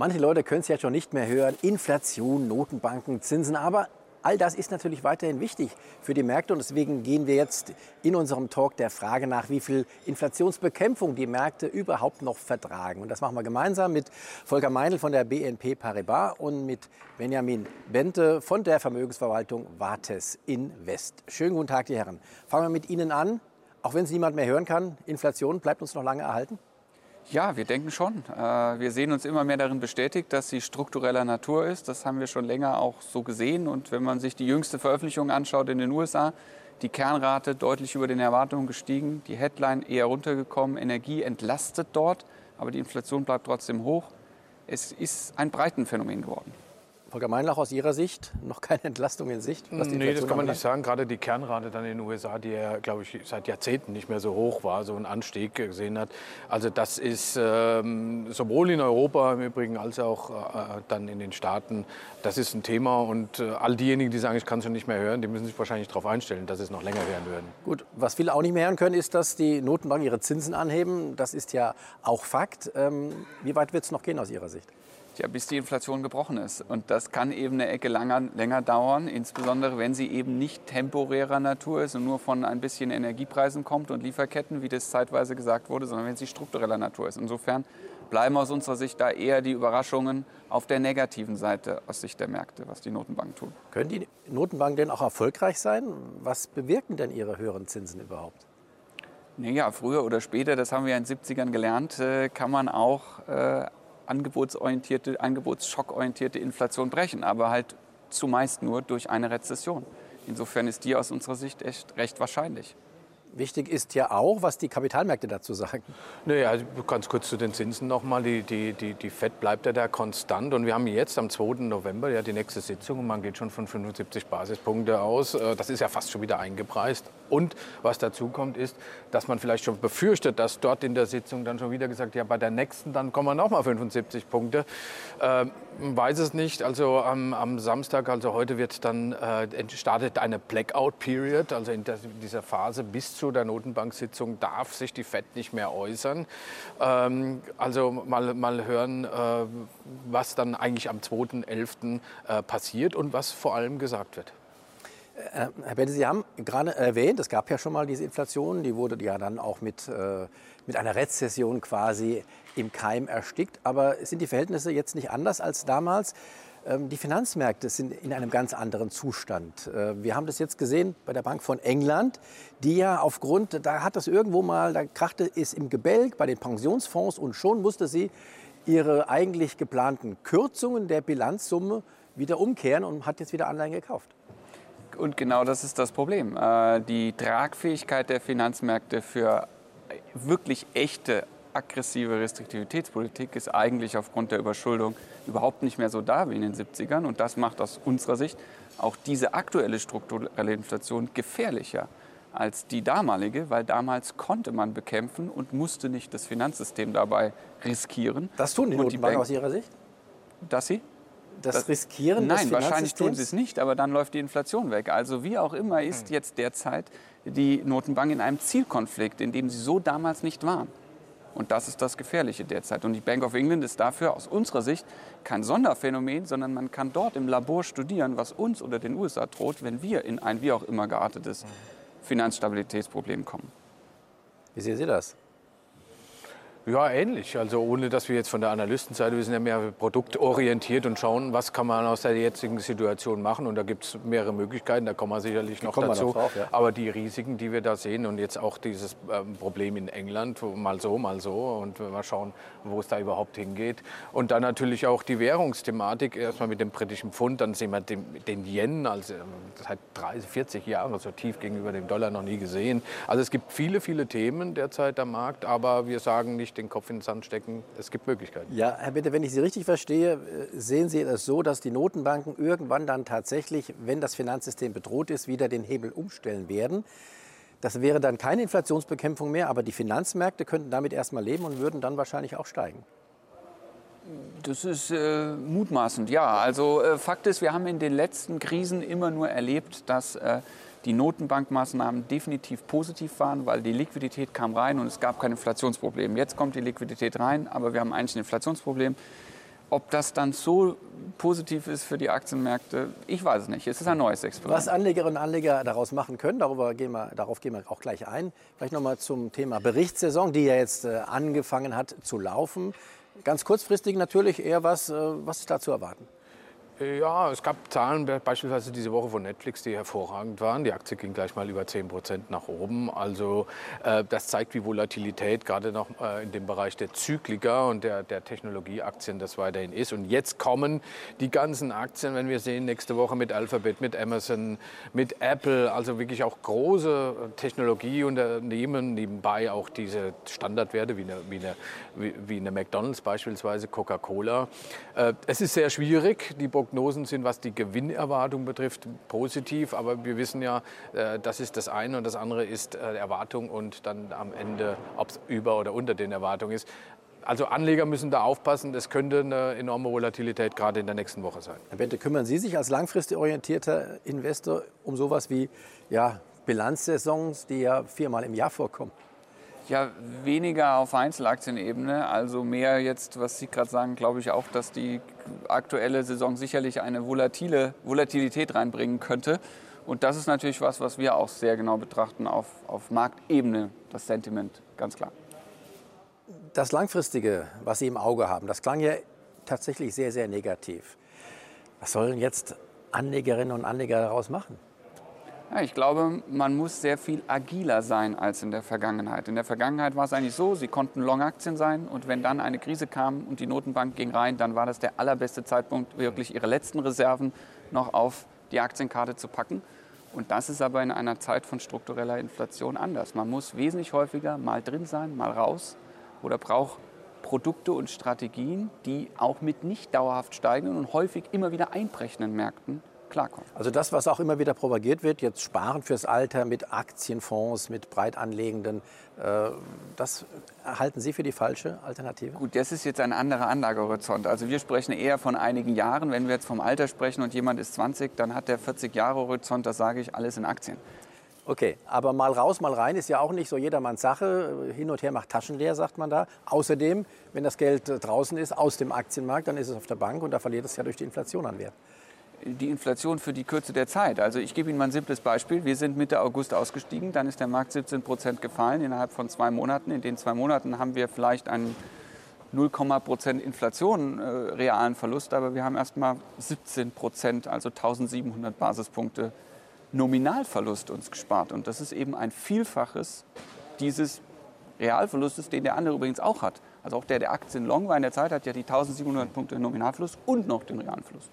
Manche Leute können es ja schon nicht mehr hören. Inflation, Notenbanken, Zinsen. Aber all das ist natürlich weiterhin wichtig für die Märkte. Und deswegen gehen wir jetzt in unserem Talk der Frage nach, wie viel Inflationsbekämpfung die Märkte überhaupt noch vertragen. Und das machen wir gemeinsam mit Volker Meinl von der BNP Paribas und mit Benjamin Bente von der Vermögensverwaltung Vates Invest. Schönen guten Tag, die Herren. Fangen wir mit Ihnen an. Auch wenn es niemand mehr hören kann, Inflation bleibt uns noch lange erhalten? Ja, wir denken schon. Äh, wir sehen uns immer mehr darin bestätigt, dass sie struktureller Natur ist. Das haben wir schon länger auch so gesehen. Und wenn man sich die jüngste Veröffentlichung anschaut in den USA, die Kernrate deutlich über den Erwartungen gestiegen, die Headline eher runtergekommen, Energie entlastet dort, aber die Inflation bleibt trotzdem hoch. Es ist ein Breitenphänomen geworden. Volker Meinlach, aus Ihrer Sicht noch keine Entlastung in Sicht? Was nee, das kann man nicht sagen. Gerade die Kernrate dann in den USA, die ja, glaube ich, seit Jahrzehnten nicht mehr so hoch war, so einen Anstieg gesehen hat. Also das ist ähm, sowohl in Europa im Übrigen als auch äh, dann in den Staaten, das ist ein Thema. Und äh, all diejenigen, die sagen, ich kann es schon nicht mehr hören, die müssen sich wahrscheinlich darauf einstellen, dass es noch länger werden würden. Gut, was viele auch nicht mehr hören können, ist, dass die Notenbanken ihre Zinsen anheben. Das ist ja auch Fakt. Ähm, wie weit wird es noch gehen aus Ihrer Sicht? Ja, bis die Inflation gebrochen ist. Und das kann eben eine Ecke langer, länger dauern, insbesondere wenn sie eben nicht temporärer Natur ist und nur von ein bisschen Energiepreisen kommt und Lieferketten, wie das zeitweise gesagt wurde, sondern wenn sie struktureller Natur ist. Insofern bleiben aus unserer Sicht da eher die Überraschungen auf der negativen Seite aus Sicht der Märkte, was die Notenbanken tun. Können die Notenbanken denn auch erfolgreich sein? Was bewirken denn ihre höheren Zinsen überhaupt? Naja, früher oder später, das haben wir in den 70ern gelernt, äh, kann man auch äh, angebotsorientierte, angebotsschockorientierte Inflation brechen, aber halt zumeist nur durch eine Rezession. Insofern ist die aus unserer Sicht echt recht wahrscheinlich. Wichtig ist ja auch, was die Kapitalmärkte dazu sagen. Naja, ganz kurz zu den Zinsen nochmal. Die, die, die, die FED bleibt ja da konstant. Und wir haben jetzt am 2. November ja die nächste Sitzung und man geht schon von 75 Basispunkte aus. Äh, das ist ja fast schon wieder eingepreist. Und was dazu kommt, ist, dass man vielleicht schon befürchtet, dass dort in der Sitzung dann schon wieder gesagt, ja, bei der nächsten, dann kommen noch mal 75 Punkte. Ähm, weiß es nicht. Also am, am, Samstag, also heute wird dann äh, startet eine Blackout-Period, also in der, dieser Phase bis zu der Notenbank-Sitzung darf sich die FED nicht mehr äußern. Ähm, also mal, mal hören, äh, was dann eigentlich am 2.11. Äh, passiert und was vor allem gesagt wird. Äh, Herr Bente, Sie haben gerade erwähnt, es gab ja schon mal diese Inflation, die wurde ja dann auch mit, äh, mit einer Rezession quasi im Keim erstickt. Aber sind die Verhältnisse jetzt nicht anders als damals? Ähm, die Finanzmärkte sind in einem ganz anderen Zustand. Äh, wir haben das jetzt gesehen bei der Bank von England, die ja aufgrund, da hat das irgendwo mal, da krachte es im Gebälk bei den Pensionsfonds und schon musste sie ihre eigentlich geplanten Kürzungen der Bilanzsumme wieder umkehren und hat jetzt wieder Anleihen gekauft. Und genau das ist das Problem. Äh, die Tragfähigkeit der Finanzmärkte für wirklich echte aggressive Restriktivitätspolitik ist eigentlich aufgrund der Überschuldung überhaupt nicht mehr so da wie in den 70ern. Und das macht aus unserer Sicht auch diese aktuelle strukturelle Inflation gefährlicher als die damalige, weil damals konnte man bekämpfen und musste nicht das Finanzsystem dabei riskieren. Das tun die Notenbanken aus Ihrer Sicht? Dass sie? Das, das Riskieren Nein, wahrscheinlich tun sie es nicht, aber dann läuft die Inflation weg. Also wie auch immer ist hm. jetzt derzeit die Notenbank in einem Zielkonflikt, in dem sie so damals nicht waren. Und das ist das Gefährliche derzeit. Und die Bank of England ist dafür aus unserer Sicht kein Sonderphänomen, sondern man kann dort im Labor studieren, was uns oder den USA droht, wenn wir in ein wie auch immer geartetes Finanzstabilitätsproblem kommen. Wie sehen Sie das? Ja, ähnlich. Also ohne, dass wir jetzt von der Analystenseite, wir sind ja mehr produktorientiert und schauen, was kann man aus der jetzigen Situation machen. Und da gibt es mehrere Möglichkeiten, da kommen wir sicherlich noch dazu. Noch drauf, ja. Aber die Risiken, die wir da sehen und jetzt auch dieses ähm, Problem in England, mal so, mal so und mal schauen, wo es da überhaupt hingeht. Und dann natürlich auch die Währungsthematik, erstmal mit dem britischen Pfund, dann sehen wir den, den Yen, also seit 30, 40 Jahren so tief gegenüber dem Dollar noch nie gesehen. Also es gibt viele, viele Themen derzeit am Markt, aber wir sagen nicht, nicht den Kopf in den Sand stecken. Es gibt Möglichkeiten. Ja, Herr Bitte, wenn ich Sie richtig verstehe, äh, sehen Sie es so, dass die Notenbanken irgendwann dann tatsächlich, wenn das Finanzsystem bedroht ist, wieder den Hebel umstellen werden. Das wäre dann keine Inflationsbekämpfung mehr, aber die Finanzmärkte könnten damit erstmal leben und würden dann wahrscheinlich auch steigen. Das ist äh, mutmaßend, ja. Also äh, Fakt ist, wir haben in den letzten Krisen immer nur erlebt, dass äh, die Notenbankmaßnahmen definitiv positiv waren, weil die Liquidität kam rein und es gab kein Inflationsproblem. Jetzt kommt die Liquidität rein, aber wir haben eigentlich ein Inflationsproblem. ob das dann so positiv ist für die Aktienmärkte, ich weiß es nicht. Es ist ein neues Experiment. Was Anlegerinnen und Anleger daraus machen können, darüber gehen wir, darauf gehen wir auch gleich ein. Vielleicht noch mal zum Thema Berichtssaison, die ja jetzt äh, angefangen hat zu laufen. Ganz kurzfristig natürlich eher was, äh, was ist da zu erwarten? Ja, es gab Zahlen beispielsweise diese Woche von Netflix, die hervorragend waren. Die Aktie ging gleich mal über 10 Prozent nach oben. Also äh, das zeigt, wie Volatilität gerade noch äh, in dem Bereich der Zykliker und der, der Technologieaktien das weiterhin ist. Und jetzt kommen die ganzen Aktien, wenn wir sehen, nächste Woche mit Alphabet, mit Amazon, mit Apple, also wirklich auch große Technologieunternehmen, nebenbei auch diese Standardwerte wie eine, wie eine, wie eine McDonalds beispielsweise, Coca-Cola. Äh, es ist sehr schwierig, die Prognosen sind, was die Gewinnerwartung betrifft, positiv. Aber wir wissen ja, äh, das ist das eine und das andere ist äh, Erwartung und dann am Ende, ob es über oder unter den Erwartungen ist. Also Anleger müssen da aufpassen. Es könnte eine enorme Volatilität gerade in der nächsten Woche sein. Herr Bente, kümmern Sie sich als langfristig orientierter Investor um sowas wie ja, Bilanzsaisons, die ja viermal im Jahr vorkommen? Ja, weniger auf Einzelaktienebene, also mehr jetzt, was Sie gerade sagen, glaube ich auch, dass die aktuelle Saison sicherlich eine volatile Volatilität reinbringen könnte. Und das ist natürlich was, was wir auch sehr genau betrachten auf, auf Marktebene, das Sentiment, ganz klar. Das Langfristige, was Sie im Auge haben, das klang ja tatsächlich sehr, sehr negativ. Was sollen jetzt Anlegerinnen und Anleger daraus machen? Ja, ich glaube, man muss sehr viel agiler sein als in der Vergangenheit. In der Vergangenheit war es eigentlich so, sie konnten Long-Aktien sein und wenn dann eine Krise kam und die Notenbank ging rein, dann war das der allerbeste Zeitpunkt, wirklich ihre letzten Reserven noch auf die Aktienkarte zu packen. Und das ist aber in einer Zeit von struktureller Inflation anders. Man muss wesentlich häufiger mal drin sein, mal raus oder braucht Produkte und Strategien, die auch mit nicht dauerhaft steigenden und häufig immer wieder einbrechenden Märkten klarkommen. Also das, was auch immer wieder propagiert wird, jetzt sparen fürs Alter mit Aktienfonds, mit breit anlegenden, äh, das halten Sie für die falsche Alternative? Gut, das ist jetzt ein anderer Anlagehorizont. Also wir sprechen eher von einigen Jahren. Wenn wir jetzt vom Alter sprechen und jemand ist 20, dann hat der 40 Jahre Horizont, das sage ich, alles in Aktien. Okay, aber mal raus, mal rein ist ja auch nicht so jedermanns Sache. Hin und her macht Taschen leer, sagt man da. Außerdem, wenn das Geld draußen ist aus dem Aktienmarkt, dann ist es auf der Bank und da verliert es ja durch die Inflation an Wert die Inflation für die Kürze der Zeit. Also ich gebe Ihnen mal ein simples Beispiel. Wir sind Mitte August ausgestiegen, dann ist der Markt 17 Prozent gefallen innerhalb von zwei Monaten. In den zwei Monaten haben wir vielleicht einen 0, Prozent Inflation äh, realen Verlust, aber wir haben erst mal 17 Prozent, also 1700 Basispunkte Nominalverlust uns gespart. Und das ist eben ein Vielfaches dieses Realverlustes, den der andere übrigens auch hat. Also auch der, der Aktien long war in der Zeit, hat ja die 1700 Punkte Nominalverlust und noch den realen Verlust.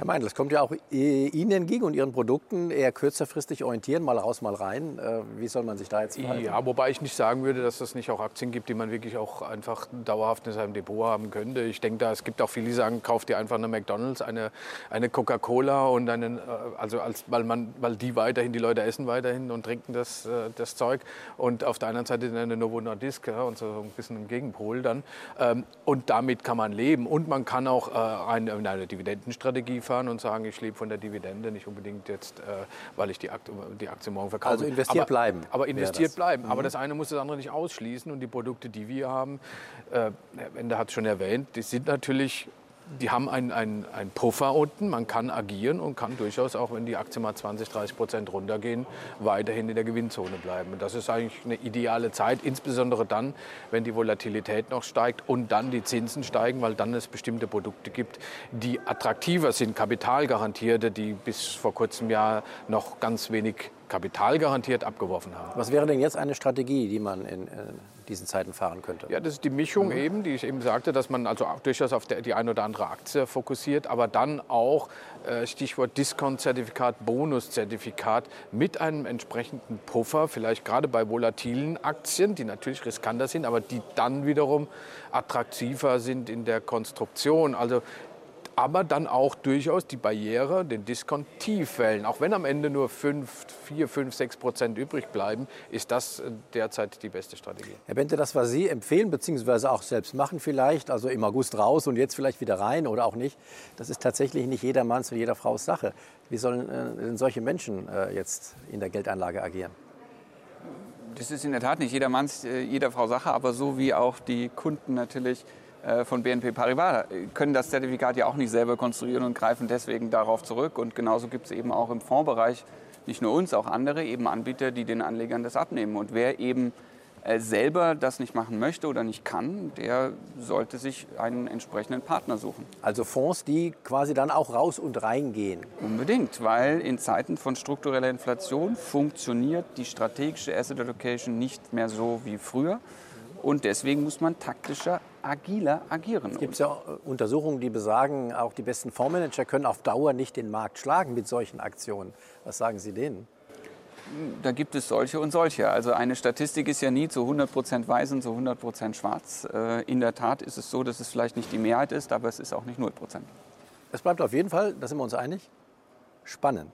Herr Meindl, das kommt ja auch Ihnen entgegen und Ihren Produkten eher kürzerfristig orientieren, mal raus, mal rein. Äh, wie soll man sich da jetzt verhalten? Ja, wobei ich nicht sagen würde, dass es nicht auch Aktien gibt, die man wirklich auch einfach dauerhaft in seinem Depot haben könnte. Ich denke, da es gibt auch viele, die sagen, kauft dir einfach eine McDonalds, eine, eine Coca-Cola und einen, äh, also als, weil, man, weil die weiterhin, die Leute essen weiterhin und trinken das, äh, das Zeug. Und auf der anderen Seite eine Novo Nordisk ja, und so ein bisschen im Gegenpol dann. Ähm, und damit kann man leben. Und man kann auch eine, eine Dividendenstrategie fahren und sagen, ich lebe von der Dividende, nicht unbedingt jetzt, äh, weil ich die Aktie, die Aktie morgen verkaufe. Also investiert aber, bleiben. Aber investiert bleiben. Mhm. Aber das eine muss das andere nicht ausschließen. Und die Produkte, die wir haben, äh, Herr Wende hat es schon erwähnt, die sind natürlich die haben einen ein Puffer unten, man kann agieren und kann durchaus auch, wenn die Aktien mal 20, 30 Prozent runtergehen, weiterhin in der Gewinnzone bleiben. Und das ist eigentlich eine ideale Zeit, insbesondere dann, wenn die Volatilität noch steigt und dann die Zinsen steigen, weil dann es bestimmte Produkte gibt, die attraktiver sind, kapitalgarantierte, die bis vor kurzem ja noch ganz wenig Kapital garantiert abgeworfen haben. Was wäre denn jetzt eine Strategie, die man in, in diesen Zeiten fahren könnte? Ja, das ist die Mischung mhm. eben, die ich eben sagte, dass man also auch durchaus auf die eine oder andere Aktie fokussiert, aber dann auch äh, Stichwort Discount-Zertifikat, Bonus-Zertifikat mit einem entsprechenden Puffer, vielleicht gerade bei volatilen Aktien, die natürlich riskanter sind, aber die dann wiederum attraktiver sind in der Konstruktion. Also aber dann auch durchaus die Barriere, den Diskont tief wählen. Auch wenn am Ende nur 5, 4, 5, 6 Prozent übrig bleiben, ist das äh, derzeit die beste Strategie. Herr Bente, das, was Sie empfehlen, beziehungsweise auch selbst machen vielleicht, also im August raus und jetzt vielleicht wieder rein oder auch nicht, das ist tatsächlich nicht jedermanns und jeder Frau's Sache. Wie sollen äh, denn solche Menschen äh, jetzt in der Geldanlage agieren? Das ist in der Tat nicht jedermanns, jeder Frau Sache, aber so wie auch die Kunden natürlich von BNP Paribas können das Zertifikat ja auch nicht selber konstruieren und greifen deswegen darauf zurück. Und genauso gibt es eben auch im Fondsbereich nicht nur uns, auch andere eben Anbieter, die den Anlegern das abnehmen. Und wer eben äh, selber das nicht machen möchte oder nicht kann, der sollte sich einen entsprechenden Partner suchen. Also Fonds, die quasi dann auch raus und reingehen. Unbedingt, weil in Zeiten von struktureller Inflation funktioniert die strategische Asset Allocation nicht mehr so wie früher. Und deswegen muss man taktischer, agiler agieren. Es gibt ja Untersuchungen, die besagen, auch die besten Fondsmanager können auf Dauer nicht den Markt schlagen mit solchen Aktionen. Was sagen Sie denen? da gibt es solche und solche. Also eine Statistik ist ja nie zu 100 Prozent weiß und zu 100 Prozent schwarz. Äh, in der Tat ist es so, dass es vielleicht nicht die Mehrheit ist, aber es ist auch nicht 0 Prozent. Es bleibt auf jeden Fall, da sind wir uns einig, spannend.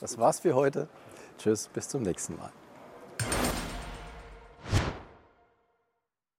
Das war's für heute. Tschüss, bis zum nächsten Mal.